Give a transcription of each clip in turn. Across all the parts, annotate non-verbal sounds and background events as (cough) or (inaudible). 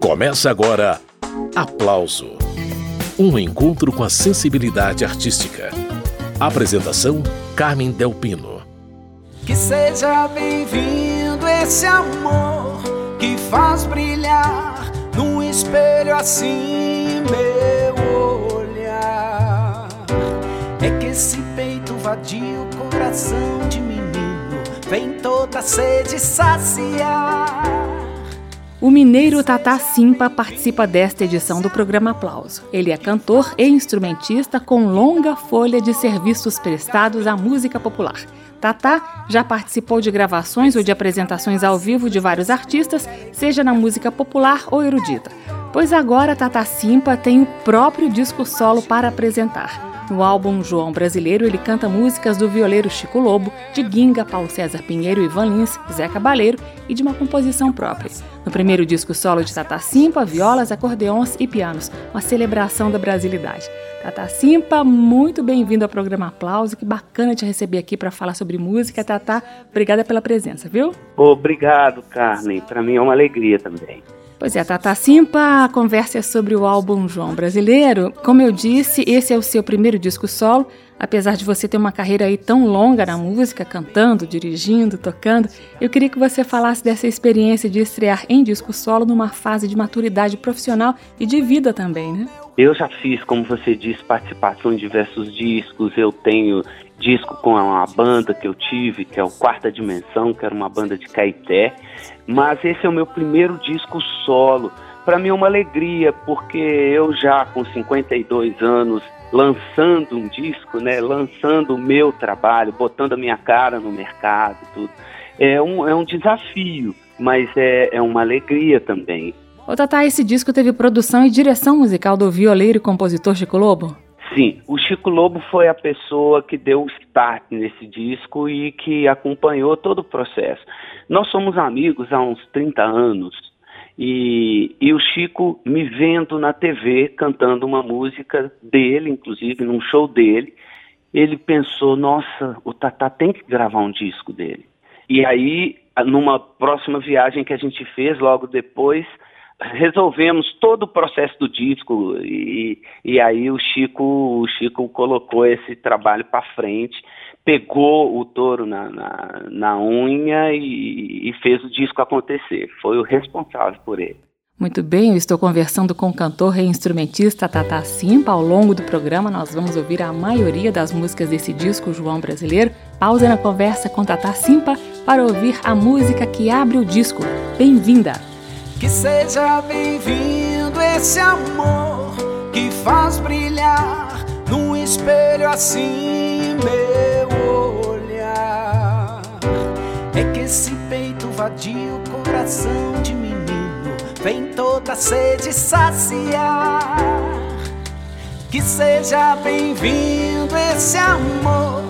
Começa agora Aplauso Um encontro com a sensibilidade artística. Apresentação: Carmen Delpino. Que seja bem-vindo esse amor que faz brilhar num espelho assim meu olhar. É que esse peito vadio, coração de menino, vem toda sede saciar. O mineiro Tata Simpa participa desta edição do programa Aplauso. Ele é cantor e instrumentista com longa folha de serviços prestados à música popular. Tata já participou de gravações ou de apresentações ao vivo de vários artistas, seja na música popular ou erudita. Pois agora Tata Simpa tem o próprio disco solo para apresentar. No álbum João Brasileiro, ele canta músicas do violeiro Chico Lobo, de Ginga, Paulo César Pinheiro, Ivan Lins, Zé Cabaleiro e de uma composição própria. No primeiro disco solo de Tata Simpa, violas, acordeões e pianos, uma celebração da brasilidade. Tata Simpa, muito bem-vindo ao programa Aplauso. Que bacana te receber aqui para falar sobre música. Tata, obrigada pela presença, viu? Obrigado, Carmen. Para mim é uma alegria também. Pois é, Tata Simpa, a conversa é sobre o álbum João Brasileiro. Como eu disse, esse é o seu primeiro disco solo. Apesar de você ter uma carreira aí tão longa na música, cantando, dirigindo, tocando, eu queria que você falasse dessa experiência de estrear em disco solo numa fase de maturidade profissional e de vida também, né? Eu já fiz, como você disse, participação em diversos discos. Eu tenho disco com uma banda que eu tive, que é o Quarta Dimensão, que era uma banda de Caeté. Mas esse é o meu primeiro disco solo. Para mim é uma alegria, porque eu já com 52 anos lançando um disco, né, lançando o meu trabalho, botando a minha cara no mercado, tudo. É um, é um desafio, mas é, é uma alegria também. Ô Tata, esse disco teve produção e direção musical do violeiro e compositor Chico Lobo? Sim, o Chico Lobo foi a pessoa que deu o start nesse disco e que acompanhou todo o processo. Nós somos amigos há uns 30 anos e, e o Chico me vendo na TV cantando uma música dele, inclusive num show dele, ele pensou: nossa, o Tatá tem que gravar um disco dele. E aí, numa próxima viagem que a gente fez logo depois, resolvemos todo o processo do disco e, e aí o Chico, o Chico colocou esse trabalho para frente, pegou o touro na, na, na unha e, e fez o disco acontecer. Foi o responsável por ele. Muito bem, eu estou conversando com o cantor e instrumentista Tata Simpa. Ao longo do programa, nós vamos ouvir a maioria das músicas desse disco João Brasileiro. Pausa na conversa com Tata Simpa para ouvir a música que abre o disco. Bem-vinda! Que seja bem-vindo esse amor que faz brilhar num espelho assim meu olhar. É que esse peito vadio, coração de menino, vem toda sede saciar. Que seja bem-vindo esse amor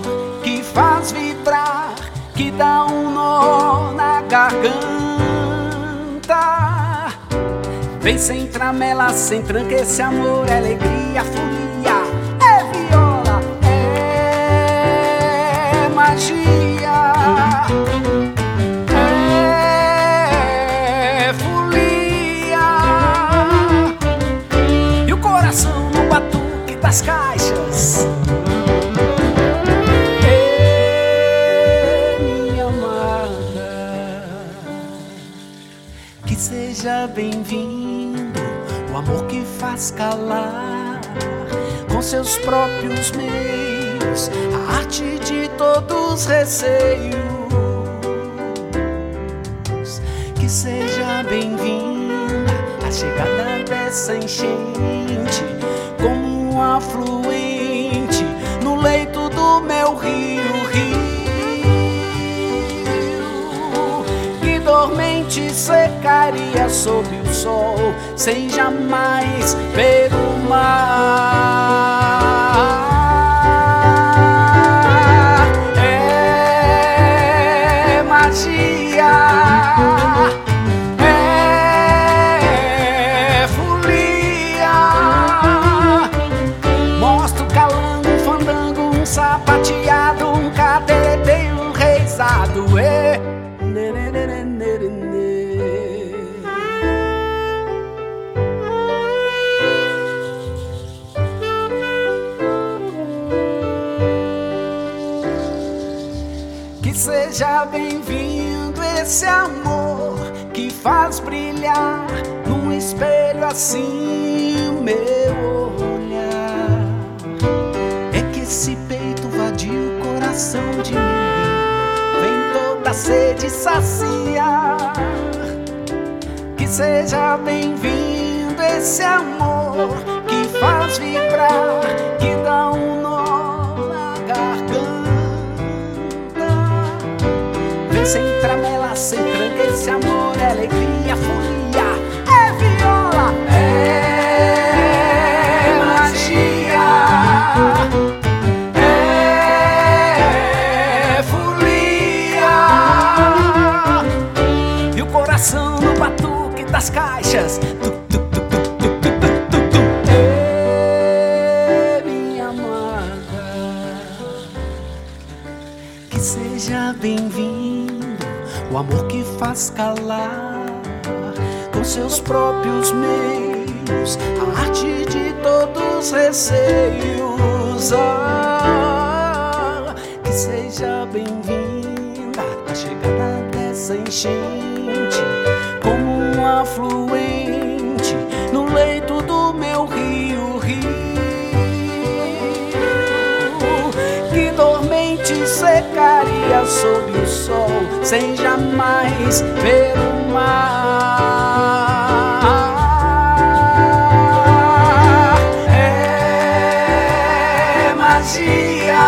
que faz vibrar, que dá um nó na garganta Vem sem tramela, sem tranca, esse amor é alegria, folia, é viola, é magia, é folia. E o coração no batuque das caixas. seja bem-vindo, o amor que faz calar com seus próprios meios a arte de todos receios. Que seja bem-vinda a chegada dessa enchente, como um afluente no leito do meu rio, rio. dormente secaria sob o sol, sem jamais ver o mar. Esse amor que faz brilhar num espelho assim meu olhar. É que esse peito vadio, coração de mim, vem toda sede saciar. Que seja bem-vindo esse amor que faz vibrar, que dá um sem tramela, sem tranca, esse amor é alegria, folia, é viola, é magia, é folia. E o coração no batuque das caixas. Faz calar com seus próprios meios a arte de todos receios. Ah, que seja bem-vinda a chegada dessa enchente como um afluente sob o sol sem jamais ver o mar. É magia.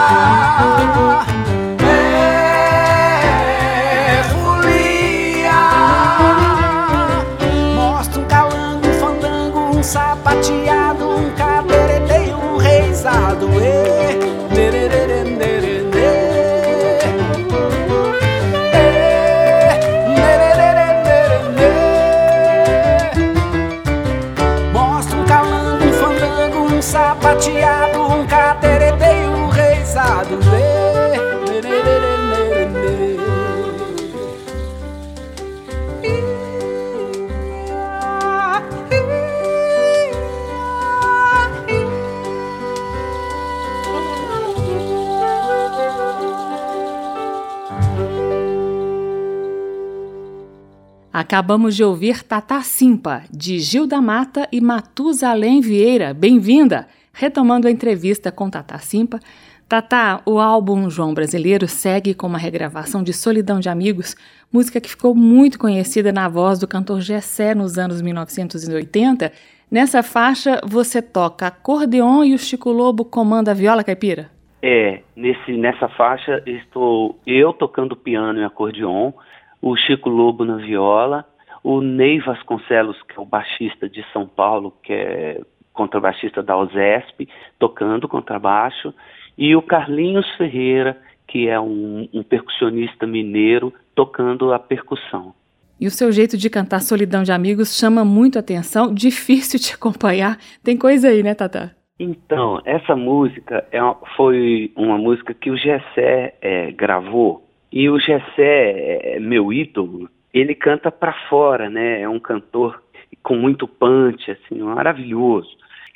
Acabamos de ouvir Tata Simpa, de Gil da Mata e Matusalém Vieira. Bem-vinda! Retomando a entrevista com Tata Simpa, Tata, o álbum João Brasileiro segue com uma regravação de Solidão de Amigos, música que ficou muito conhecida na voz do cantor Gessé nos anos 1980. Nessa faixa, você toca acordeon e o Chico Lobo comanda a viola caipira? É, nesse, nessa faixa estou eu tocando piano e acordeon, o Chico Lobo na viola, o Ney Vasconcelos, que é o baixista de São Paulo, que é contrabaixista da OSESP, tocando contrabaixo, e o Carlinhos Ferreira, que é um, um percussionista mineiro, tocando a percussão. E o seu jeito de cantar Solidão de Amigos chama muito atenção, difícil de acompanhar. Tem coisa aí, né, Tata? Então, essa música é foi uma música que o Gessé é, gravou e o Gessé, é meu ídolo, ele canta para fora, né? É um cantor com muito punch, assim, maravilhoso.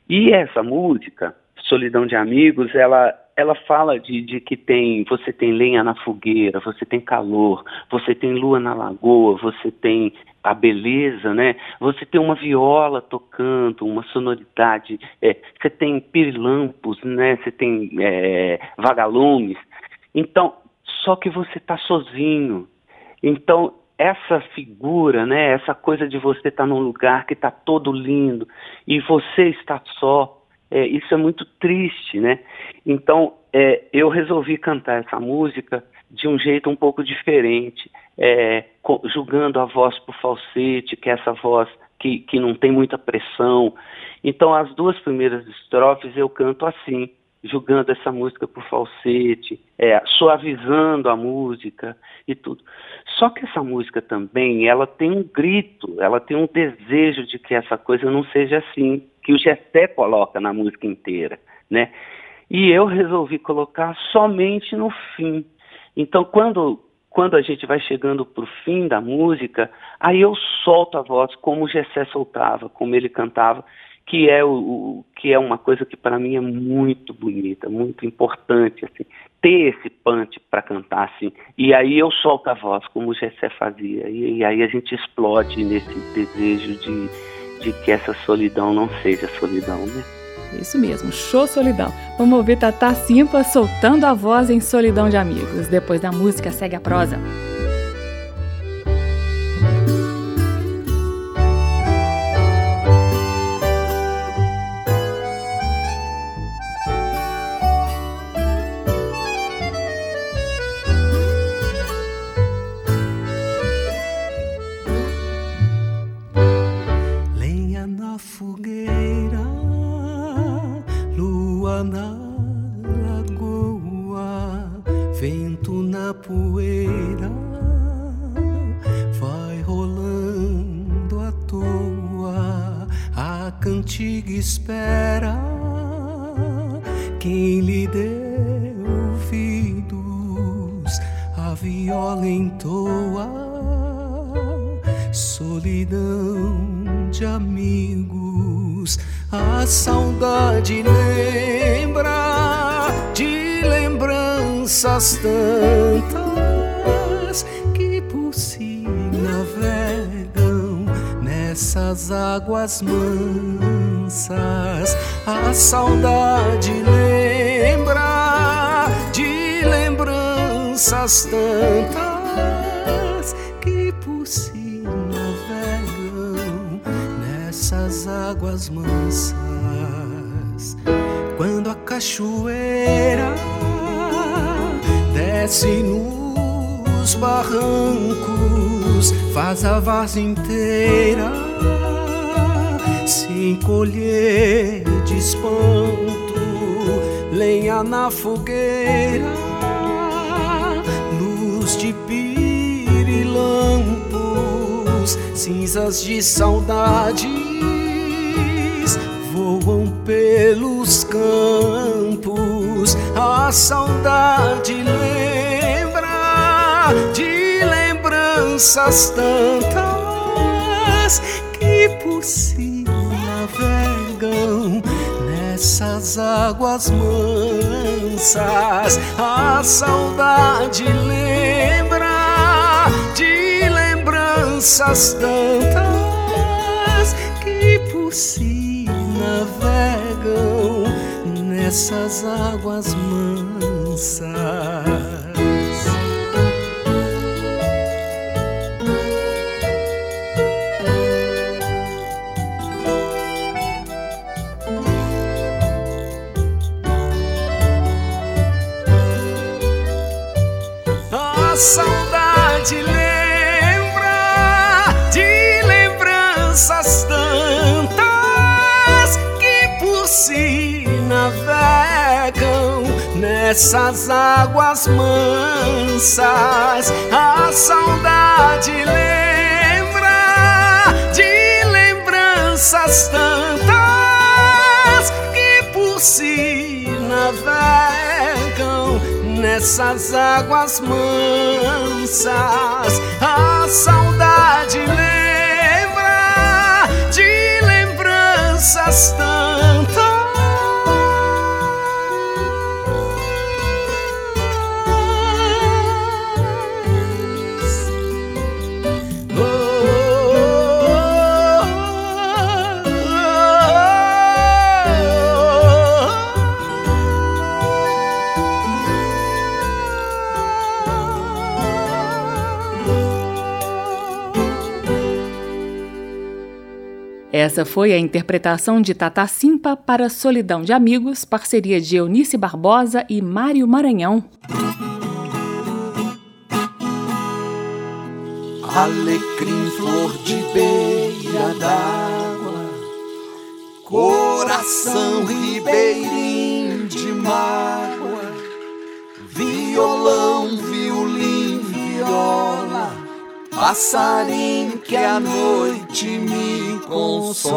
E essa música, Solidão de Amigos, ela ela fala de, de que tem você tem lenha na fogueira, você tem calor, você tem lua na lagoa, você tem a beleza, né? Você tem uma viola tocando, uma sonoridade, é, você tem pirilampos, né? Você tem é, vagalumes. Então só que você está sozinho. Então, essa figura, né, essa coisa de você estar tá num lugar que está todo lindo e você está só, é, isso é muito triste, né? Então, é, eu resolvi cantar essa música de um jeito um pouco diferente, é, julgando a voz por falsete, que é essa voz que, que não tem muita pressão. Então, as duas primeiras estrofes eu canto assim, julgando essa música por falsete, é, suavizando a música e tudo. Só que essa música também, ela tem um grito, ela tem um desejo de que essa coisa não seja assim, que o Gessé coloca na música inteira, né? E eu resolvi colocar somente no fim. Então, quando quando a gente vai chegando para o fim da música, aí eu solto a voz como o Gessé soltava, como ele cantava, que é, o, o que é uma coisa que para mim é muito bonita, muito importante, assim, ter esse punch para cantar assim. E aí eu solto a voz, como o Gessé fazia, e, e aí a gente explode nesse desejo de, de que essa solidão não seja solidão, né? Isso mesmo, show Solidão. Vamos ouvir Tata Simpa soltando a voz em Solidão de Amigos. Depois da música, segue a prosa. na lagoa, vento na poeira, vai rolando à toa, a cantiga espera. Quem lhe deu ouvidos, a viola entoa, solidão de amigos tantas que por si navegam nessas águas mansas. A saudade lembra de lembranças tantas águas mansas. Quando a cachoeira desce nos barrancos, faz a vaza inteira se encolher de espanto, lenha na fogueira, luz de pirilampos, cinzas de saudades voam pelos campos, a saudade lembra de lembranças tantas que por si navegam nessas águas mansas. A saudade lembra de lembranças tantas que por si navegam nessas águas mansas. saudade nessas águas mansas. A saudade lembra de lembranças tantas que por si navegam nessas águas mansas. A saudade lembra de lembranças tantas. Essa foi a interpretação de Tata Simpa para Solidão de Amigos, parceria de Eunice Barbosa e Mário Maranhão. Alecrim, flor de beira d'água, coração ribeirinho de mágoa, violão, viola passarinho que a noite me consola.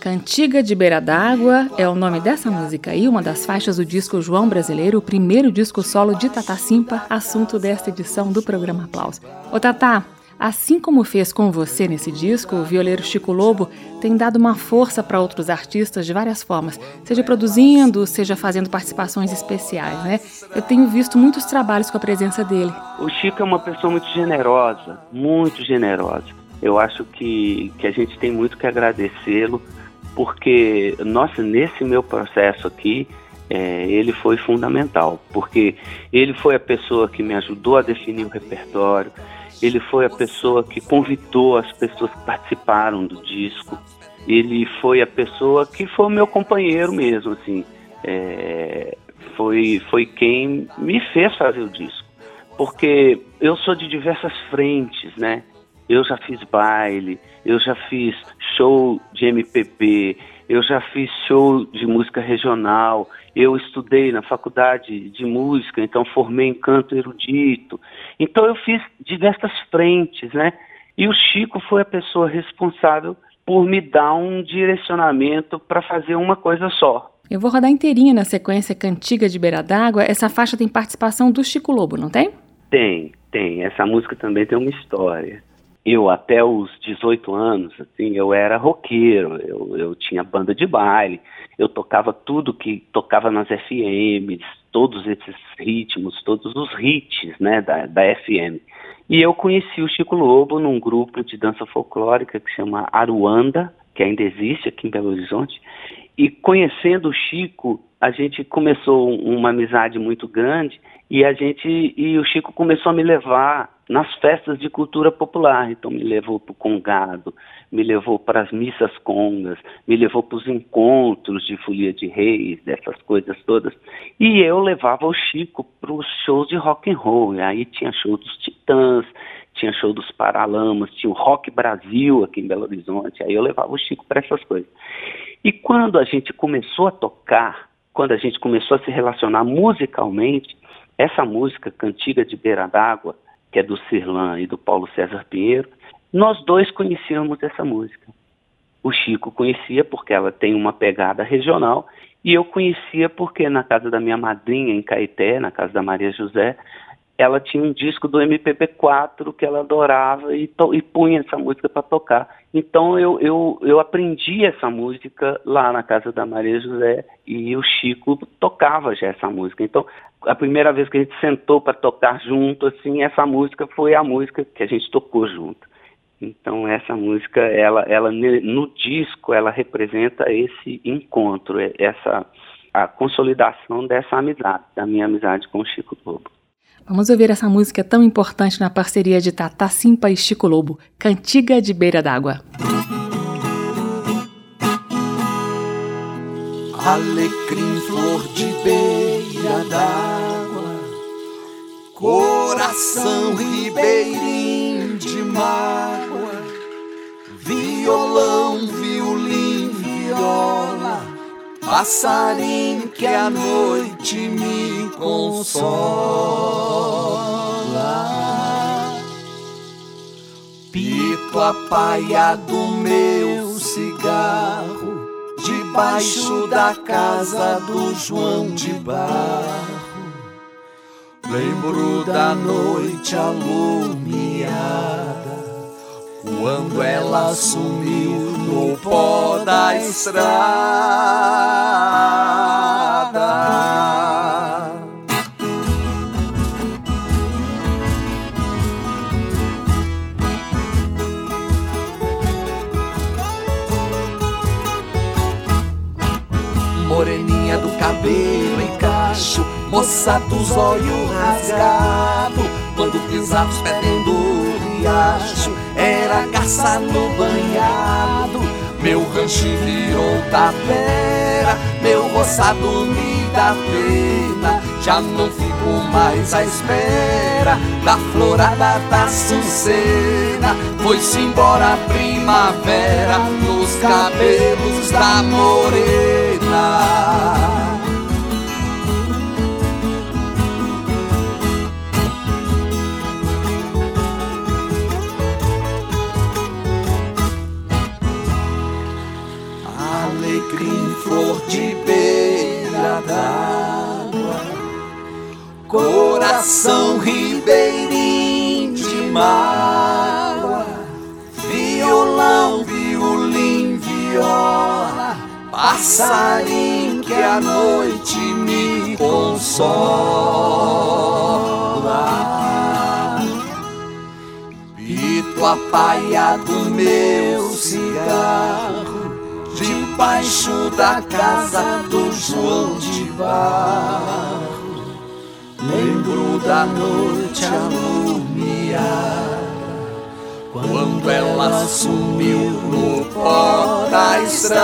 Cantiga de Beira d'Água é o nome dessa música e uma das faixas do disco João Brasileiro, o primeiro disco solo de Tata Simpa, assunto desta edição do programa Aplauso. Ô Tata, assim como fez com você nesse disco, o violeiro Chico Lobo tem dado uma força para outros artistas de várias formas, seja produzindo, seja fazendo participações especiais, né? Eu tenho visto muitos trabalhos com a presença dele. O Chico é uma pessoa muito generosa, muito generosa. Eu acho que, que a gente tem muito que agradecê-lo porque, nossa, nesse meu processo aqui, é, ele foi fundamental, porque ele foi a pessoa que me ajudou a definir o repertório, ele foi a pessoa que convidou as pessoas que participaram do disco, ele foi a pessoa que foi o meu companheiro mesmo, assim, é, foi, foi quem me fez fazer o disco, porque eu sou de diversas frentes, né? Eu já fiz baile, eu já fiz show de MPB, eu já fiz show de música regional, eu estudei na faculdade de música, então formei em canto erudito. Então eu fiz diversas frentes, né? E o Chico foi a pessoa responsável por me dar um direcionamento para fazer uma coisa só. Eu vou rodar inteirinha na sequência Cantiga de Beira d'Água. Essa faixa tem participação do Chico Lobo, não tem? Tem, tem. Essa música também tem uma história eu até os 18 anos, assim, eu era roqueiro, eu, eu tinha banda de baile, eu tocava tudo que tocava nas FMs, todos esses ritmos, todos os hits, né, da, da FM. E eu conheci o Chico Lobo num grupo de dança folclórica que chama Aruanda, que ainda existe aqui em Belo Horizonte, e conhecendo o Chico, a gente começou uma amizade muito grande e a gente e o Chico começou a me levar nas festas de cultura popular. Então me levou para o congado, me levou para as missas congas, me levou para os encontros de folia de reis, dessas coisas todas. E eu levava o Chico para os shows de rock and roll. E aí tinha show dos Titãs, tinha show dos Paralamas, tinha o Rock Brasil aqui em Belo Horizonte. Aí eu levava o Chico para essas coisas. E quando a gente começou a tocar, quando a gente começou a se relacionar musicalmente, essa música, Cantiga de Beira d'Água, que é do Cirlan e do Paulo César Pinheiro, nós dois conhecíamos essa música. O Chico conhecia porque ela tem uma pegada regional e eu conhecia porque na casa da minha madrinha em Caeté, na casa da Maria José, ela tinha um disco do MPB4 que ela adorava e, e punha essa música para tocar. Então eu, eu, eu aprendi essa música lá na casa da Maria José e o Chico tocava já essa música. Então a primeira vez que a gente sentou para tocar junto, assim, essa música foi a música que a gente tocou junto. Então essa música, ela, ela no disco, ela representa esse encontro, essa a consolidação dessa amizade, da minha amizade com o Chico Lobo. Vamos ouvir essa música tão importante na parceria de Tata Simpa e Chico Lobo, Cantiga de Beira d'Água. Alecrim, flor de beira d'água, coração ribeirinho de mágoa, violão, violino, viola, passarinho que a noite me consola. Pito a paia do meu cigarro debaixo da casa do João de Barro. Lembro da noite alumiada, quando ela sumiu no pó da estrada. moreninha do cabelo em cacho, moça dos olhos rasgado, quando pisava os pés riacho, era caça no banhado, meu rancho virou tapera, meu roçado me dá pena, já não fico mais à espera da florada da Sucena, foi-se embora a primavera nos cabelos da morena. alecrim, flor de beira d'água, coração ribeirinho de mágoa, violão, violim, viola, passarinho que a noite me consola. Pito apaiado meu cigarro debaixo da casa do João de Barro. Lembro da noite alumiada Quando ela sumiu no pó da estrada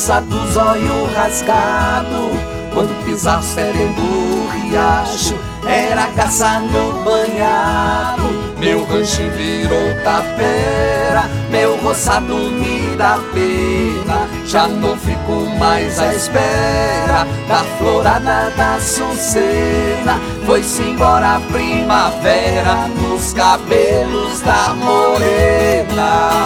Moça do zóio rasgado Quando pisasse dentro do riacho Era caça no banhado. Meu rancho virou tapera Meu roçado me dá pena Já não fico mais à espera Da florada da sucena. Foi-se embora a primavera Nos cabelos da morena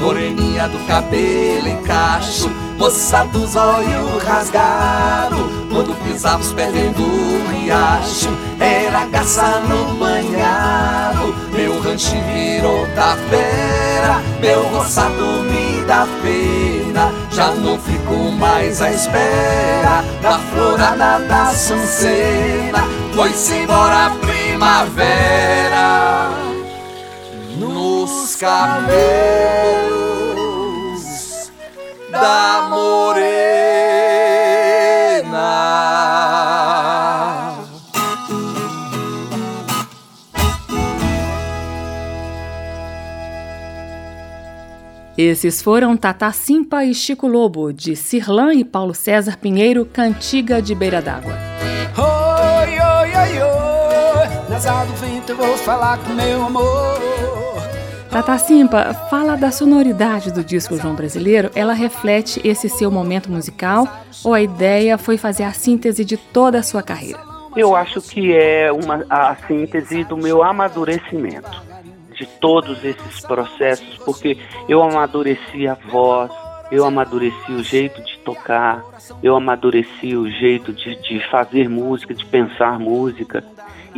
Moreninha do cabelo em cacho Moça dos olhos rasgados Quando pisava os pés dentro do riacho Era garça no banhado Meu rancho virou tapeira Meu roçado me dá pena. Já não fico mais à espera Da florada da sucena Foi-se embora a primavera nos cabelos da morena. Esses foram Tata Simpa e Chico Lobo, de Cirlan e Paulo César Pinheiro, Cantiga de Beira d'Água. Oi, oi, oi, oi, nas do vento eu vou falar com meu amor. Tata Simpa, fala da sonoridade do disco João Brasileiro. Ela reflete esse seu momento musical ou a ideia foi fazer a síntese de toda a sua carreira? Eu acho que é uma, a síntese do meu amadurecimento, de todos esses processos, porque eu amadureci a voz, eu amadureci o jeito de tocar, eu amadureci o jeito de, de fazer música, de pensar música.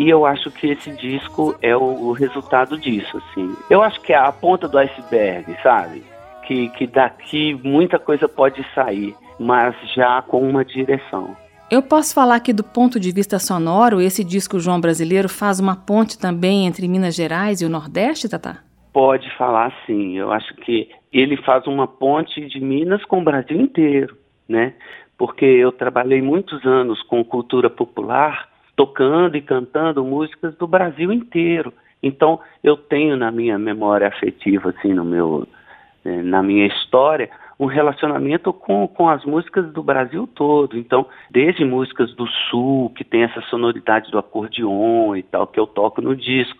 E eu acho que esse disco é o, o, resultado disso, assim. Eu acho que é a ponta do iceberg, sabe? Que, que daqui muita coisa pode sair, mas já com uma direção. Eu posso falar que do ponto de vista sonoro, esse disco João Brasileiro faz uma ponte também entre Minas Gerais e o Nordeste, Tata? Pode falar sim. Eu acho que ele faz uma ponte de Minas com o Brasil inteiro, né? Porque eu trabalhei muitos anos com cultura popular tocando e cantando músicas do Brasil inteiro. Então, eu tenho na minha memória afetiva, assim, no meu, eh, na minha história, um relacionamento com, com as músicas do Brasil todo. Então, desde músicas do Sul, que tem essa sonoridade do acordeon e tal, que eu toco no disco,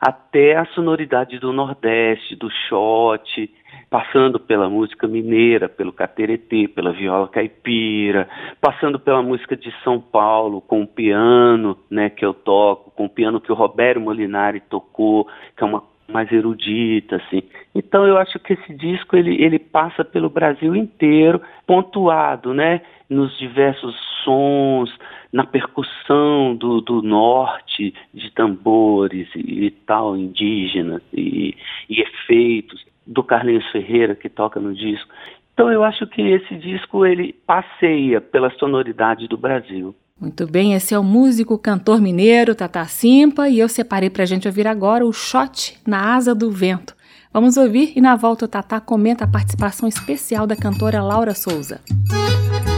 até a sonoridade do Nordeste, do shot, passando pela música mineira, pelo cateretê, pela viola caipira, passando pela música de São Paulo, com o piano, né, que eu toco, com o piano que o Roberto Molinari tocou, que é uma mais erudita, assim. Então eu acho que esse disco ele, ele passa pelo Brasil inteiro, pontuado, né, nos diversos sons, na percussão do, do norte, de tambores e, e tal, indígenas e, e efeitos do Carlinhos Ferreira que toca no disco. Então eu acho que esse disco ele passeia pela sonoridade do Brasil. Muito bem, esse é o músico cantor mineiro Tata Simpa e eu separei para a gente ouvir agora o Shot na Asa do Vento. Vamos ouvir e na volta o Tata comenta a participação especial da cantora Laura Souza. Música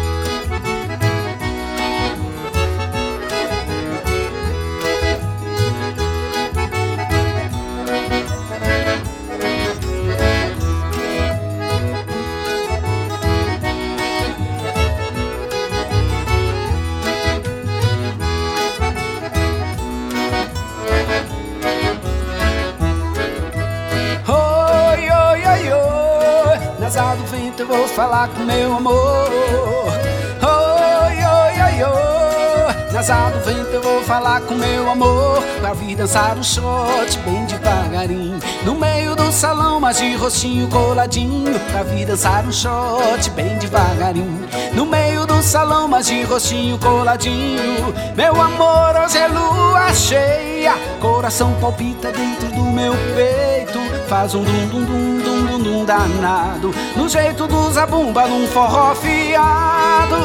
com meu amor. Oi, oi, oi, oi. Nas asas do vento eu vou falar com meu amor. Pra vir dançar um shot bem devagarinho. No meio do salão, mas de rostinho coladinho. Pra vir dançar um shot bem devagarinho. No meio do salão, mas de rostinho coladinho. Meu amor, hoje é lua cheia. Coração palpita dentro do meu peito. Faz um dum danado. No jeito do zabumba, num forró fiado.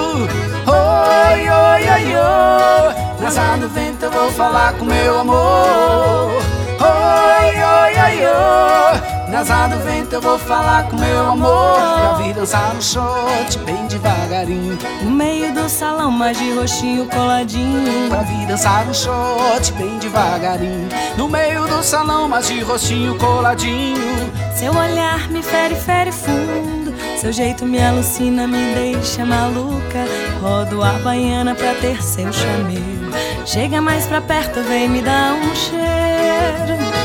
Oi, oi, oi, oi. Nessa do vento eu vou falar com meu amor. Oi, oi, oi, oi. Nas do vento eu vou falar com meu amor. Pra vir dançar um shot bem devagarinho. No meio do salão, mas de roxinho coladinho. Pra vir dançar um shot bem devagarinho. No meio do salão, mas de roxinho coladinho. Seu olhar me fere, fere fundo. Seu jeito me alucina, me deixa maluca. Rodo a baiana pra ter seu chameiro Chega mais pra perto, vem me dar um cheiro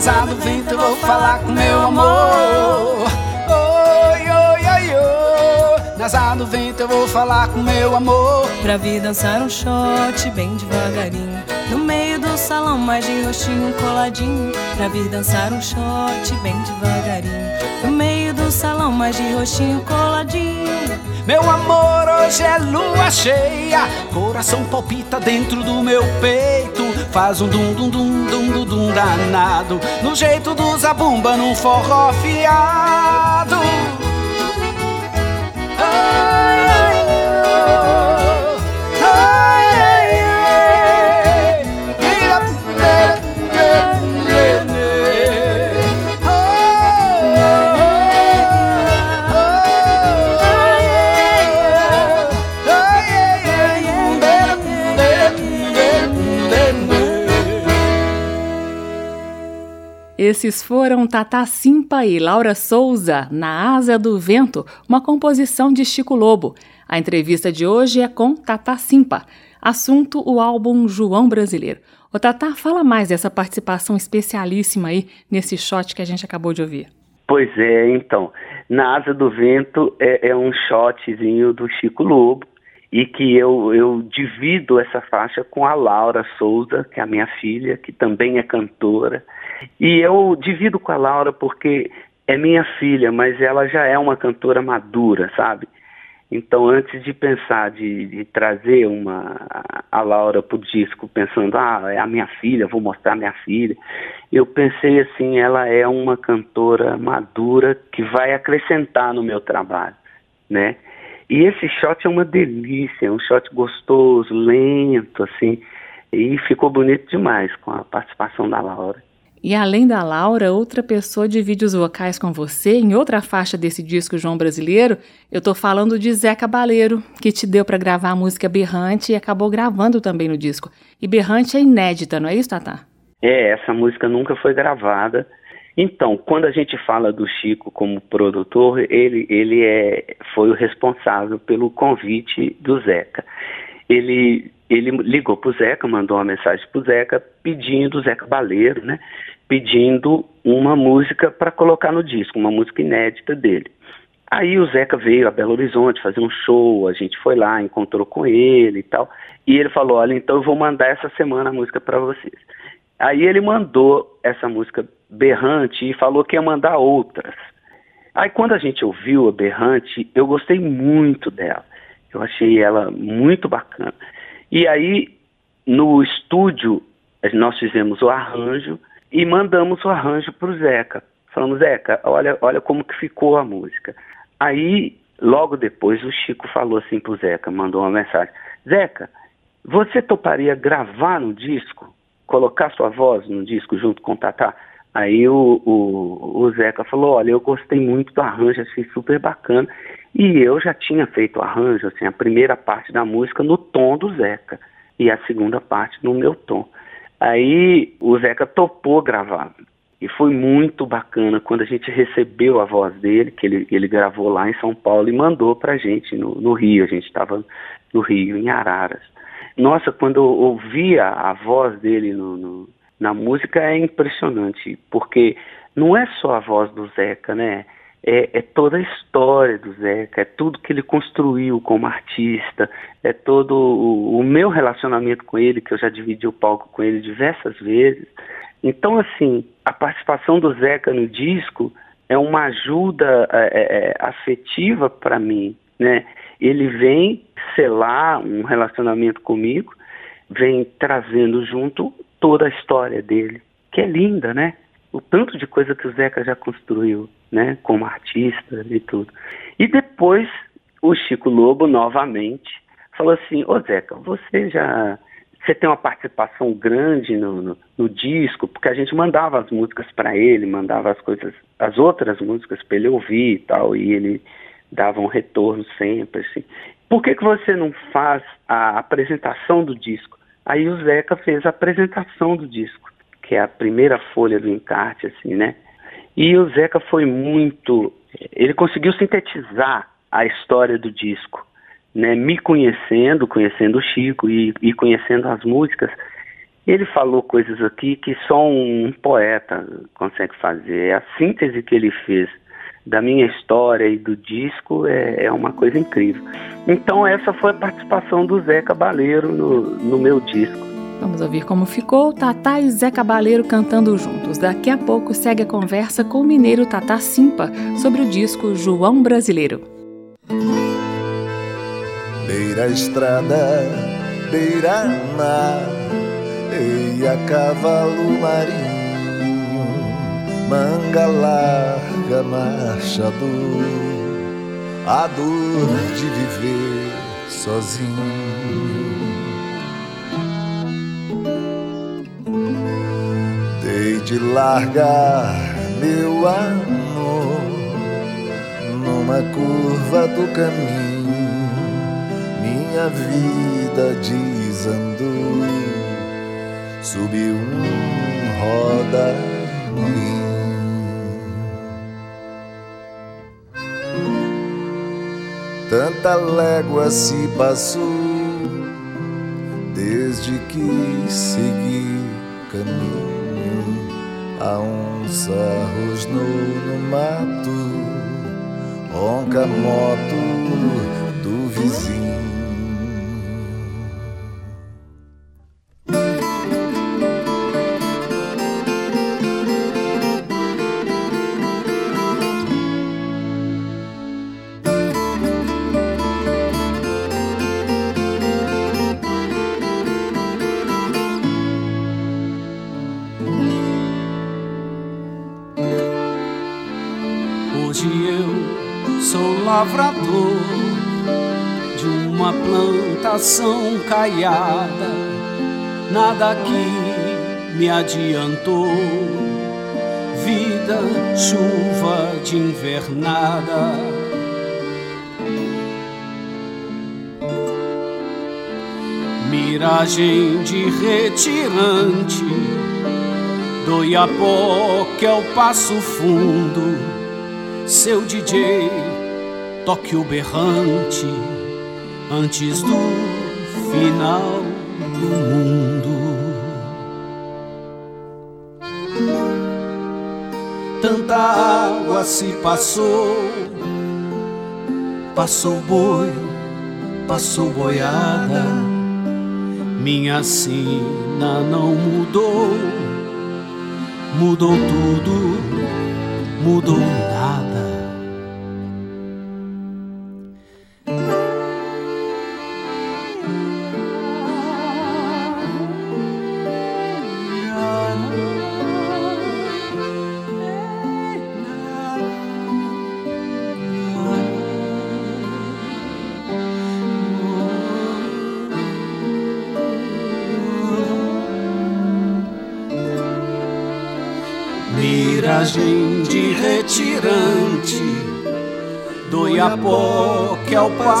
Asa do vento eu vou falar com meu amor. Oi, oi, oi, oi. Nasa do vento eu vou falar com meu amor. Pra vir dançar um shot bem devagarinho. No meio do salão, mais de rostinho coladinho. Pra vir dançar um shot bem devagarinho. No meio do salão, mais de rostinho coladinho. Meu amor, hoje é lua cheia, coração palpita dentro do meu peito, faz um dum dum dum dum dum, dum danado, no jeito do zabumba num forró fiado. Ai, Esses foram Tata Simpa e Laura Souza, Na Asa do Vento, uma composição de Chico Lobo. A entrevista de hoje é com Tata Simpa. Assunto: o álbum João Brasileiro. O Tata, fala mais dessa participação especialíssima aí nesse shot que a gente acabou de ouvir. Pois é, então. Na Asa do Vento é, é um shotzinho do Chico Lobo e que eu, eu divido essa faixa com a Laura Souza, que é a minha filha, que também é cantora. E eu divido com a Laura porque é minha filha, mas ela já é uma cantora madura, sabe? Então, antes de pensar de, de trazer uma a Laura para o disco, pensando, ah, é a minha filha, vou mostrar a minha filha, eu pensei assim, ela é uma cantora madura que vai acrescentar no meu trabalho, né? E esse shot é uma delícia, é um shot gostoso, lento, assim, e ficou bonito demais com a participação da Laura. E além da Laura, outra pessoa divide os vocais com você em outra faixa desse disco João Brasileiro. Eu tô falando de Zé Cabaleiro, que te deu para gravar a música Berrante e acabou gravando também no disco. E Berrante é inédita, não é isso, Tata? É, essa música nunca foi gravada. Então, quando a gente fala do Chico como produtor, ele, ele é, foi o responsável pelo convite do Zeca. Ele ele ligou para o Zeca, mandou uma mensagem para o Zeca pedindo, Zeca Baleiro, né? Pedindo uma música para colocar no disco, uma música inédita dele. Aí o Zeca veio a Belo Horizonte fazer um show, a gente foi lá, encontrou com ele e tal. E ele falou: Olha, então eu vou mandar essa semana a música para vocês. Aí ele mandou essa música berrante e falou que ia mandar outras. Aí quando a gente ouviu a berrante, eu gostei muito dela. Eu achei ela muito bacana. E aí, no estúdio, nós fizemos o arranjo e mandamos o arranjo para o Zeca. Falamos, Zeca, olha, olha como que ficou a música. Aí, logo depois, o Chico falou assim para o Zeca, mandou uma mensagem. Zeca, você toparia gravar no disco? Colocar sua voz no disco junto com o Tatá? Aí o, o, o Zeca falou, olha, eu gostei muito do arranjo, achei super bacana. E eu já tinha feito o arranjo, assim, a primeira parte da música no tom do Zeca e a segunda parte no meu tom. Aí o Zeca topou gravar. E foi muito bacana quando a gente recebeu a voz dele, que ele, ele gravou lá em São Paulo e mandou pra gente no, no Rio. A gente estava no Rio, em Araras. Nossa, quando eu ouvia a voz dele no, no, na música é impressionante, porque não é só a voz do Zeca, né? É, é, toda a história do Zeca, é tudo que ele construiu como artista, é todo o, o, meu relacionamento com ele, que eu já dividi o palco com ele diversas vezes. Então, assim, a participação do Zeca no disco é uma ajuda é, é, é afetiva para mim, né? Ele vem selar um relacionamento comigo, vem trazendo junto toda a história dele, que é linda, né? O tanto de coisa que o Zeca já construiu, né? Como artista e tudo. E depois o Chico Lobo novamente falou assim: Ô Zeca, você já você tem uma participação grande no, no, no disco, porque a gente mandava as músicas para ele, mandava as coisas, as outras músicas para ele ouvir e tal, e ele dava um retorno sempre, assim. Por que, que você não faz a apresentação do disco? Aí o Zeca fez a apresentação do disco, que é a primeira folha do encarte, assim, né? E o Zeca foi muito. Ele conseguiu sintetizar a história do disco né, me conhecendo, conhecendo o Chico e, e, conhecendo as músicas, ele falou coisas aqui que só um poeta consegue fazer. A síntese que ele fez da minha história e do disco é, é uma coisa incrível. Então essa foi a participação do Zé Cabaleiro no, no meu disco. Vamos ouvir como ficou Tatá e Zé Cabaleiro cantando juntos. Daqui a pouco segue a conversa com o mineiro Tatá Simpa sobre o disco João Brasileiro beira estrada, beira mar, e a cavalo marinho, manga larga, marchador, a dor de viver sozinho. De largar meu amor numa curva do caminho minha vida desandou, subiu um roda Tanta légua se passou desde que segui caminho. A onça rosnou no mato, ronca moto do vizinho. Coração caiada, nada que me adiantou. Vida, chuva de invernada. Miragem de retirante, do Iapó que é o passo fundo. Seu DJ, toque o berrante antes do final do mundo. Tanta água se passou, passou boi, passou boiada. Minha sina não mudou, mudou tudo, mudou nada.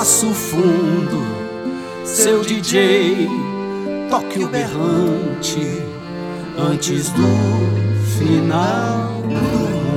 Que o passo fundo. Seu DJ toque o berrante antes do final do mundo.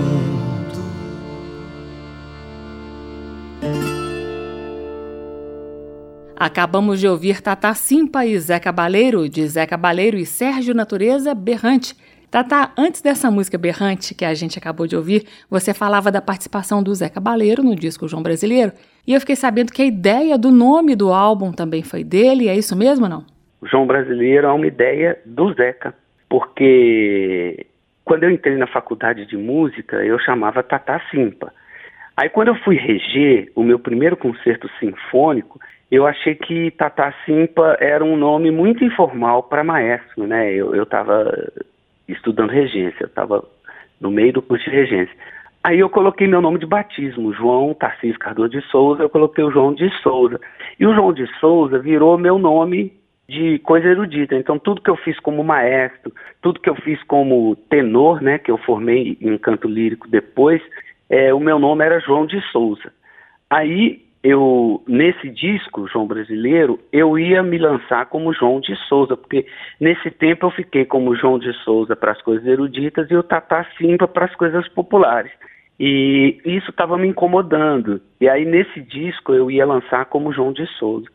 Acabamos de ouvir Tata Simpa e Zé Cabaleiro, de Zé Cabaleiro e Sérgio Natureza Berrante. Tata, antes dessa música berrante que a gente acabou de ouvir, você falava da participação do Zé Cabaleiro no disco João Brasileiro, e eu fiquei sabendo que a ideia do nome do álbum também foi dele, é isso mesmo ou não? João Brasileiro é uma ideia do Zeca, porque quando eu entrei na faculdade de música, eu chamava Tata Simpa. Aí quando eu fui reger o meu primeiro concerto sinfônico, eu achei que Tata Simpa era um nome muito informal para maestro, né? Eu estava estudando regência, estava no meio do curso de regência. Aí eu coloquei meu nome de batismo, João Tarcísio Cardoso de Souza, eu coloquei o João de Souza. E o João de Souza virou meu nome de coisa erudita. Então tudo que eu fiz como maestro, tudo que eu fiz como tenor, né, que eu formei em canto lírico depois, é, o meu nome era João de Souza. Aí eu nesse disco João Brasileiro eu ia me lançar como João de Souza porque nesse tempo eu fiquei como João de Souza para as coisas eruditas e o Tata Simpa para as coisas populares. E isso estava me incomodando. E aí nesse disco eu ia lançar como João de Souza.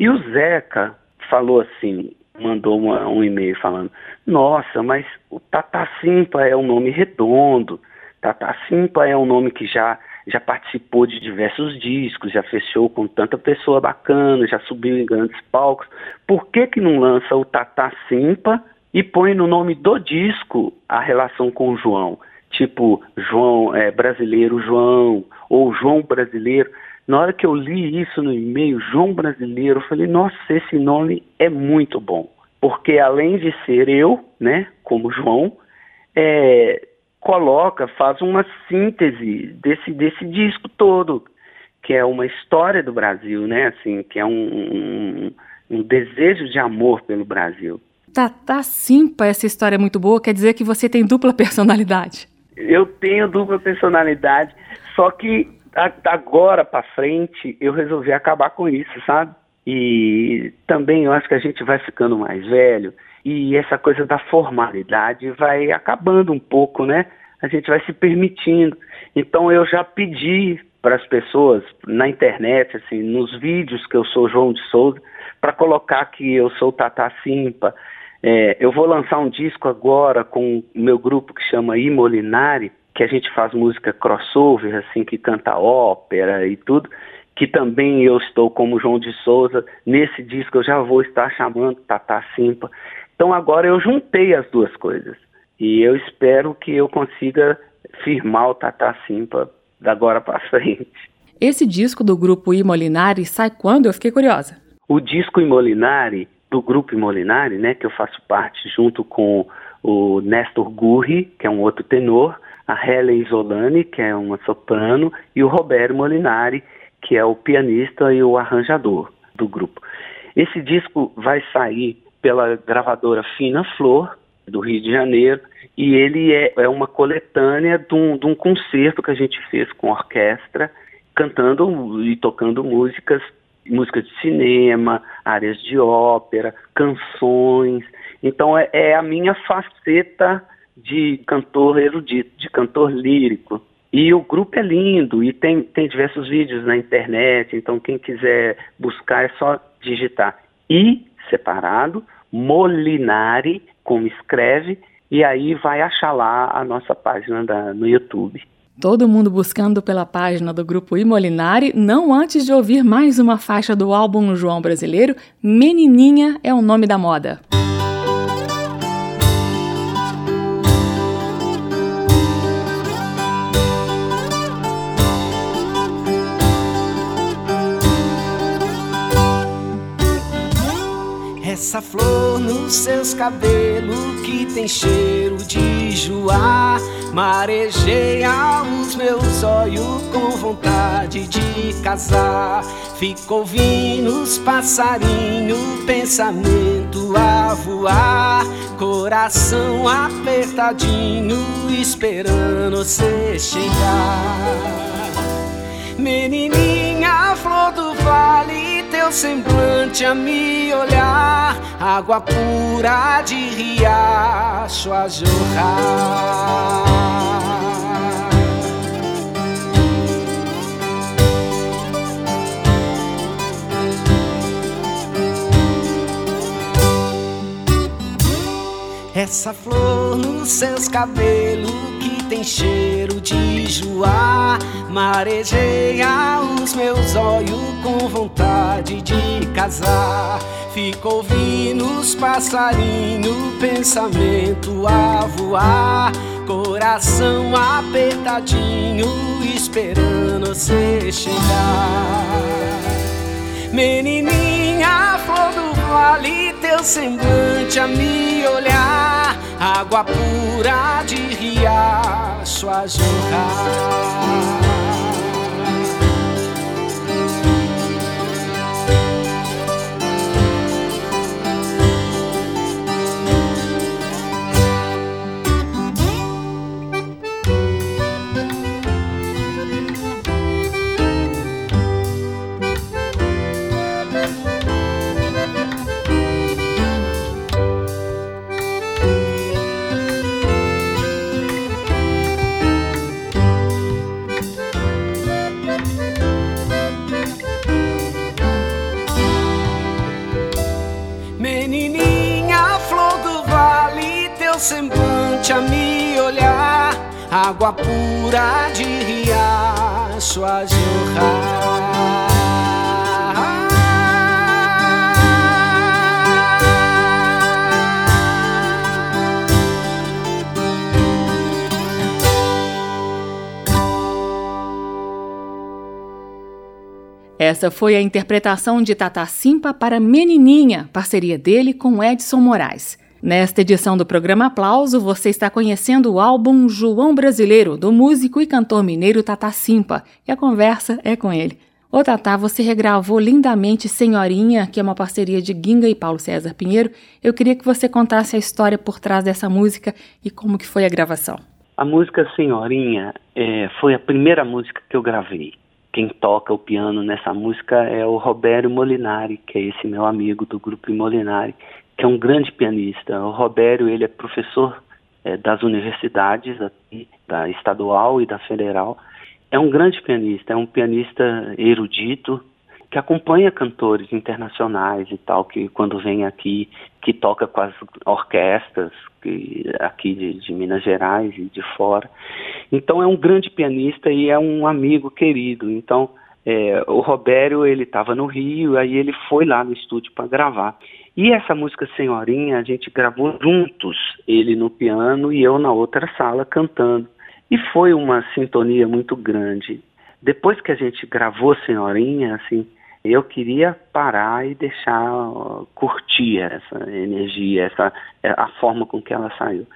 E o Zeca falou assim mandou uma, um e-mail falando nossa mas o Tata Simpa é um nome redondo. Tata Simpa é um nome que já já participou de diversos discos, já fechou com tanta pessoa bacana, já subiu em grandes palcos. Por que que não lança o Tata Simpa e põe no nome do disco a relação com o João? Tipo, João é, Brasileiro João, ou João Brasileiro. Na hora que eu li isso no e-mail, João Brasileiro, eu falei, nossa, esse nome é muito bom. Porque além de ser eu, né, como João, é, coloca, faz uma síntese desse, desse disco todo, que é uma história do Brasil, né? Assim, que é um, um, um desejo de amor pelo Brasil. Tá, tá simpa essa história é muito boa, quer dizer que você tem dupla (laughs) personalidade. Eu tenho dupla personalidade, só que agora para frente eu resolvi acabar com isso, sabe? E também eu acho que a gente vai ficando mais velho e essa coisa da formalidade vai acabando um pouco, né? A gente vai se permitindo. Então eu já pedi para as pessoas na internet, assim, nos vídeos que eu sou João de Souza, para colocar que eu sou Tata Simpa. É, eu vou lançar um disco agora com o meu grupo que chama Imolinari, que a gente faz música crossover, assim, que canta ópera e tudo que também eu estou como João de Souza. Nesse disco eu já vou estar chamando Tata Simpa. Então agora eu juntei as duas coisas. E eu espero que eu consiga firmar o Tata Simpa da agora para frente. Esse disco do grupo Imolinari sai quando? Eu fiquei curiosa. O disco Imolinari, do grupo Imolinari, né, que eu faço parte junto com o Nestor Gurri, que é um outro tenor, a Helen Isolani, que é uma soprano, e o Roberto Molinari, que é o pianista e o arranjador do grupo. Esse disco vai sair pela gravadora Fina Flor, do Rio de Janeiro, e ele é, é uma coletânea de um, de um concerto que a gente fez com orquestra, cantando e tocando músicas, músicas de cinema, áreas de ópera, canções. Então é, é a minha faceta de cantor erudito, de cantor lírico. E o grupo é lindo e tem, tem diversos vídeos na internet, então quem quiser buscar é só digitar I separado, Molinari, como escreve, e aí vai achar lá a nossa página da, no YouTube. Todo mundo buscando pela página do grupo Imolinari, não antes de ouvir mais uma faixa do álbum João Brasileiro, Menininha é o nome da moda. Essa flor nos seus cabelos que tem cheiro de joá. Marejeia os meus olhos com vontade de casar. Fico ouvindo os passarinhos, pensamento a voar, coração apertadinho, esperando você chegar. Menininha, flor do vale, teu semblante a me olhar, água pura de riacho a jorrar. Essa flor nos seus cabelos que tem cheiro de joá Marejeia os meus olhos com vontade de casar Fico ouvindo os passarinhos, pensamento a voar Coração apertadinho, esperando você chegar. Menininha, flor do vale, teu semblante a me olhar, água pura de riacho a pura de riacho a jorrar. Essa foi a interpretação de Tata Simpa para Menininha, parceria dele com Edson Moraes. Nesta edição do programa Aplauso, você está conhecendo o álbum João Brasileiro, do músico e cantor mineiro Tata Simpa, e a conversa é com ele. Ô Tata, você regravou lindamente Senhorinha, que é uma parceria de Ginga e Paulo César Pinheiro. Eu queria que você contasse a história por trás dessa música e como que foi a gravação. A música Senhorinha é, foi a primeira música que eu gravei. Quem toca o piano nessa música é o Roberto Molinari, que é esse meu amigo do grupo Molinari, que é um grande pianista. O Robério, ele é professor é, das universidades, aqui, da estadual e da federal. É um grande pianista, é um pianista erudito, que acompanha cantores internacionais e tal, que quando vem aqui, que toca com as orquestras que, aqui de, de Minas Gerais e de fora. Então é um grande pianista e é um amigo querido. Então é, o Robério ele estava no Rio, aí ele foi lá no estúdio para gravar. E essa música Senhorinha a gente gravou juntos, ele no piano e eu na outra sala cantando. E foi uma sintonia muito grande. Depois que a gente gravou Senhorinha, assim, eu queria parar e deixar curtir essa energia, essa é, a forma com que ela saiu.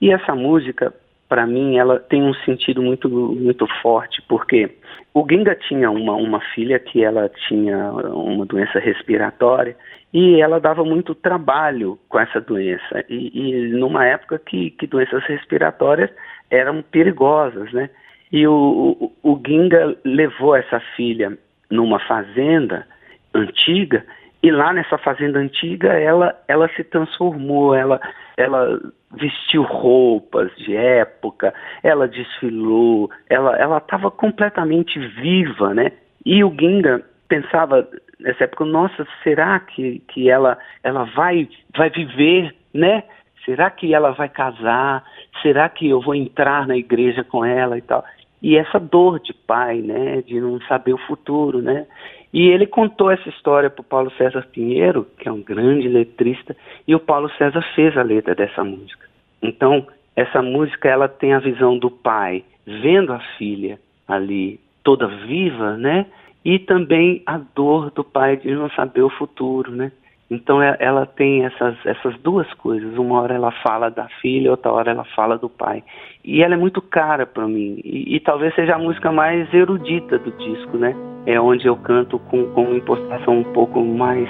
E essa música, para mim, ela tem um sentido muito muito forte, porque o Ginga tinha uma, uma filha que ela tinha uma doença respiratória e ela dava muito trabalho com essa doença. E, e numa época que, que doenças respiratórias eram perigosas, né? E o, o, o Ginga levou essa filha numa fazenda antiga e lá nessa fazenda antiga ela, ela se transformou, ela, ela vestiu roupas de época, ela desfilou, ela estava completamente viva, né? E o Ginga pensava nessa época, nossa, será que, que ela, ela vai, vai viver, né? Será que ela vai casar? Será que eu vou entrar na igreja com ela e tal? E essa dor de pai, né, de não saber o futuro, né? E ele contou essa história para o Paulo César Pinheiro, que é um grande letrista, e o Paulo César fez a letra dessa música. Então, essa música ela tem a visão do pai vendo a filha ali toda viva, né? e também a dor do pai de não saber o futuro, né? Então é, ela tem essas, essas duas coisas. Uma hora ela fala da filha, outra hora ela fala do pai. E ela é muito cara para mim. E, e, talvez seja a música mais erudita do disco, né? É onde eu canto com, com uma impostação um pouco mais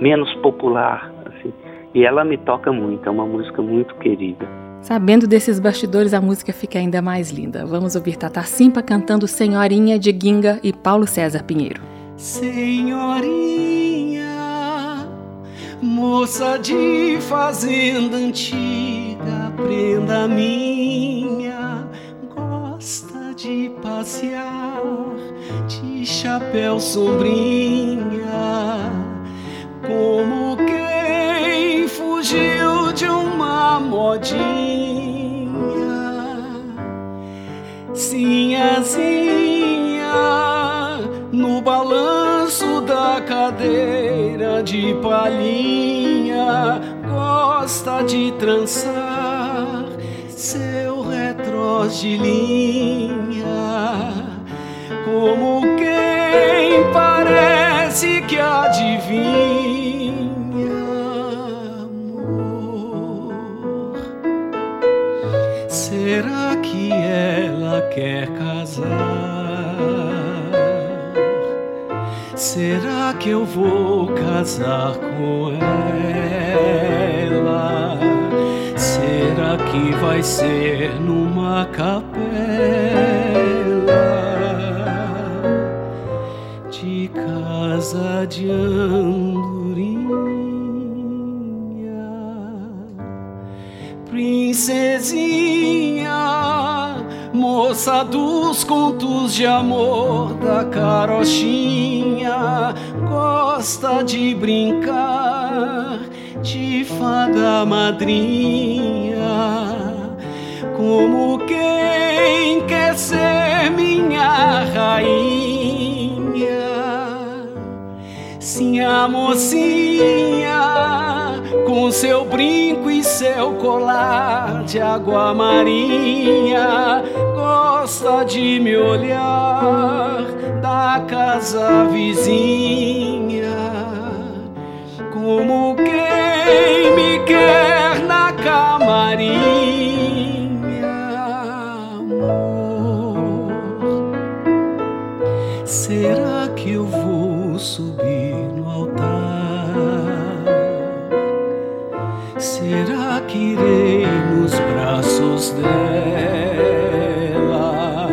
menos popular, assim. e ela me toca muito, é uma música muito querida. Sabendo desses bastidores, a música fica ainda mais linda. Vamos ouvir Tata Simpa cantando Senhorinha de Ginga e Paulo César Pinheiro. Senhorinha, moça de fazenda antiga, prenda minha, gosta de passear de chapéu sombrinha, como quem fugiu de uma modinha. Sinhazinha, no balanço de palhinha, gosta de trançar seu retrós de linha, como quem parece que adivinha. Amor, será que ela quer casar? Será que eu vou casar com ela? Será que vai ser numa capela de casa de andorinha? Princesinha, moça dos contos de amor da carochinha, gosta de brincar de fada madrinha, como quem quer ser minha rainha. Sim, a mocinha, com seu brinco e seu colar de água marinha, gosta de me olhar da casa vizinha, como quem me quer na camarinha, dela?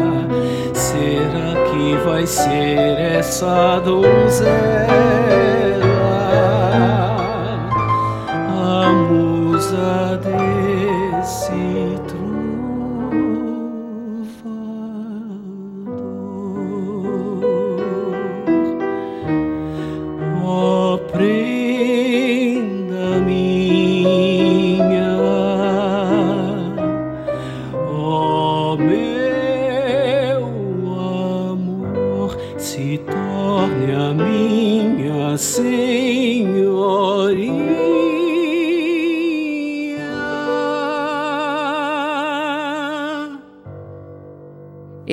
Será que vai ser essa donzela?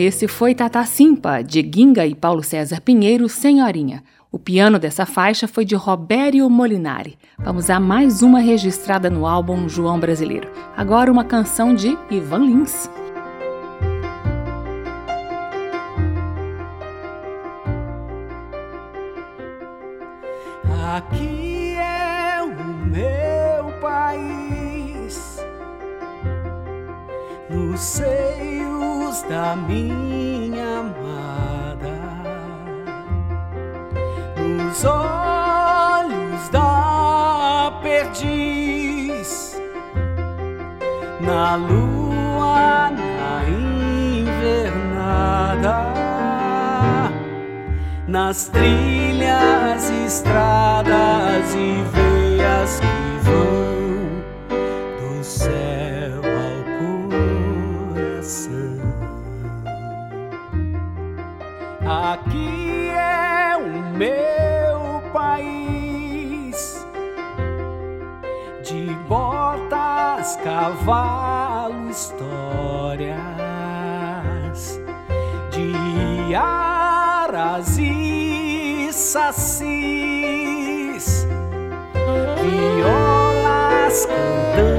Esse foi Tata Simpa, de Ginga e Paulo César Pinheiro, Senhorinha. O piano dessa faixa foi de Robério Molinari. Vamos a mais uma registrada no álbum João Brasileiro. Agora uma canção de Ivan Lins. Aqui é o meu país, nos seios da minha amada, nos olhos da perdiz, na lua, na invernada nas trilhas, estradas e veias que vão cavalo, histórias de aras e sacis, violas cantando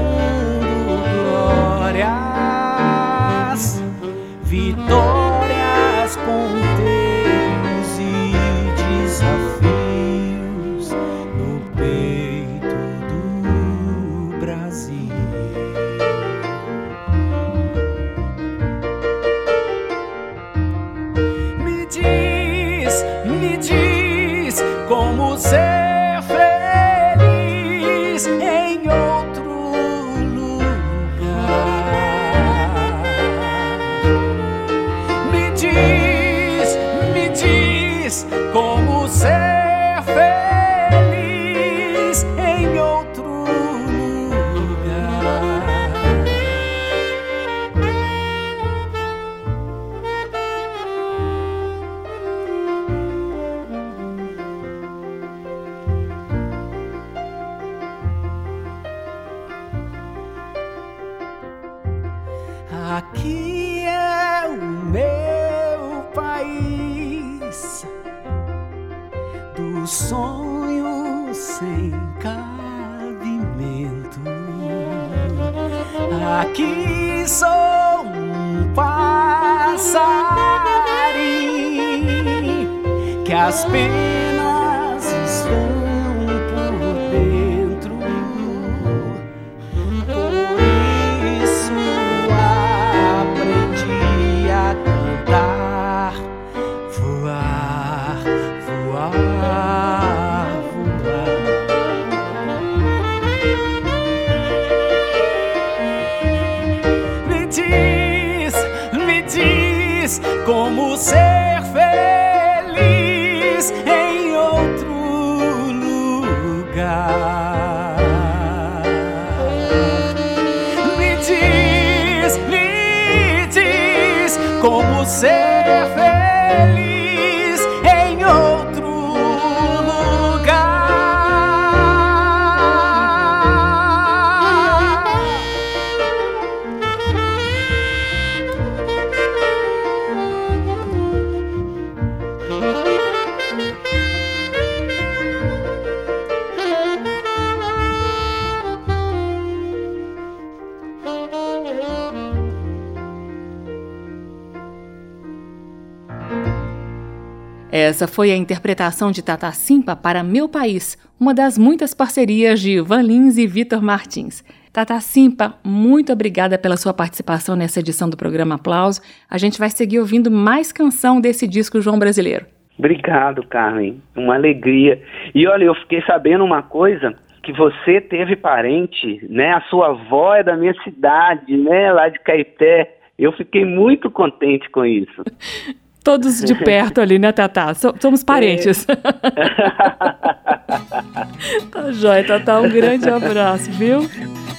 Essa foi a interpretação de Tata Simpa para Meu País, uma das muitas parcerias de Ivan Lins e Vitor Martins. Tata Simpa, muito obrigada pela sua participação nessa edição do programa Aplauso. A gente vai seguir ouvindo mais canção desse disco João Brasileiro. Obrigado, Carmen. Uma alegria. E olha, eu fiquei sabendo uma coisa que você teve parente, né? A sua avó é da minha cidade, né? Lá de Caeté. Eu fiquei muito contente com isso. (laughs) Todos de perto ali, né, Tatá? Somos parentes. É. (laughs) tá jóia, Tatá. Um grande abraço, viu?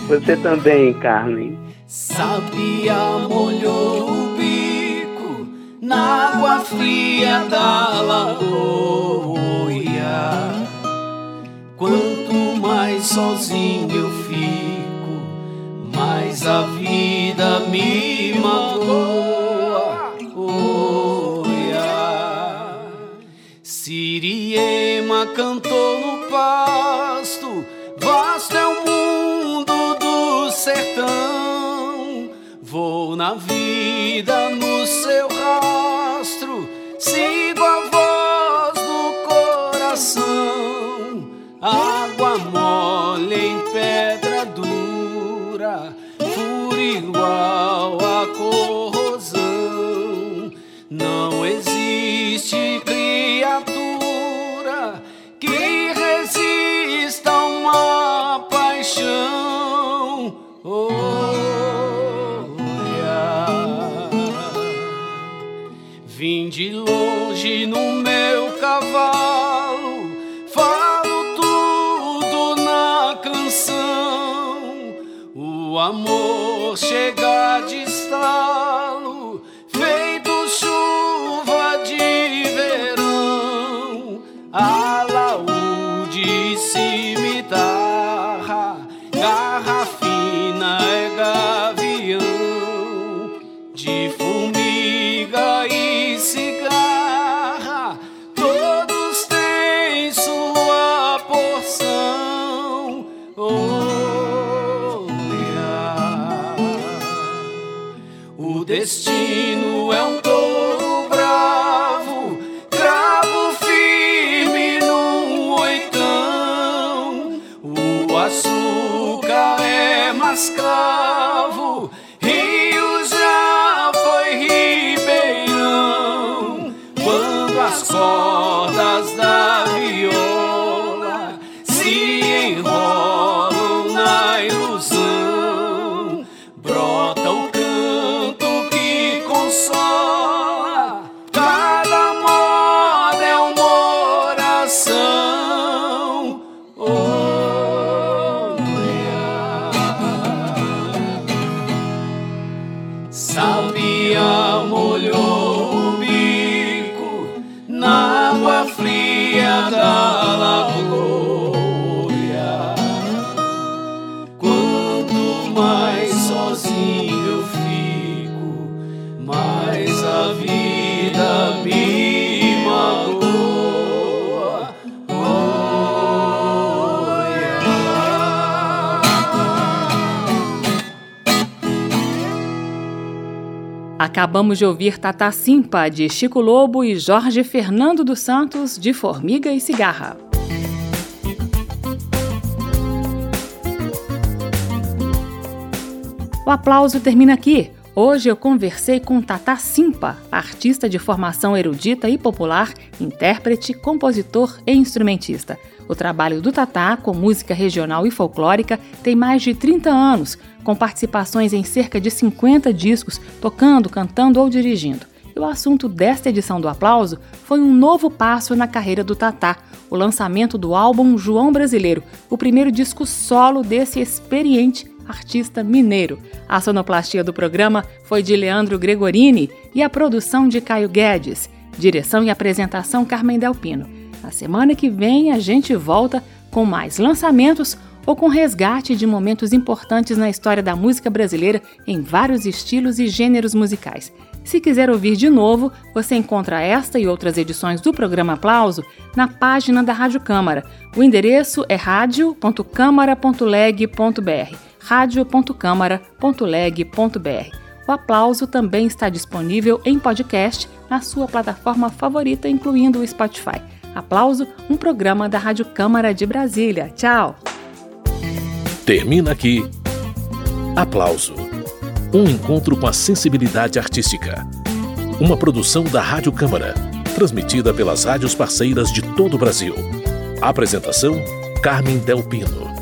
Você também, Carmen. Sabia molhou o bico na água fria da lagoa. Quanto mais sozinho eu fico, mais a vida me magoa. Cantou no pasto, vasto é o mundo do sertão. Vou na vida no de longe no meu cavalo, falo tudo na canção. O amor chega de estalo, Acabamos de ouvir Tata Simpa, de Chico Lobo, e Jorge Fernando dos Santos, de Formiga e Cigarra. O aplauso termina aqui. Hoje eu conversei com Tata Simpa, artista de formação erudita e popular, intérprete, compositor e instrumentista. O trabalho do Tatá com música regional e folclórica tem mais de 30 anos, com participações em cerca de 50 discos, tocando, cantando ou dirigindo. E o assunto desta edição do Aplauso foi um novo passo na carreira do Tatá, o lançamento do álbum João Brasileiro, o primeiro disco solo desse experiente artista mineiro. A sonoplastia do programa foi de Leandro Gregorini e a produção de Caio Guedes. Direção e apresentação Carmen Delpino. Na semana que vem a gente volta com mais lançamentos ou com resgate de momentos importantes na história da música brasileira em vários estilos e gêneros musicais. Se quiser ouvir de novo, você encontra esta e outras edições do programa Aplauso na página da Rádio Câmara. O endereço é radio.câmara.leg.br radio.câmara.leg.br. O aplauso também está disponível em podcast na sua plataforma favorita, incluindo o Spotify. Aplauso, um programa da Rádio Câmara de Brasília. Tchau! Termina aqui. Aplauso. Um encontro com a sensibilidade artística. Uma produção da Rádio Câmara, transmitida pelas rádios parceiras de todo o Brasil. Apresentação: Carmen Del Pino.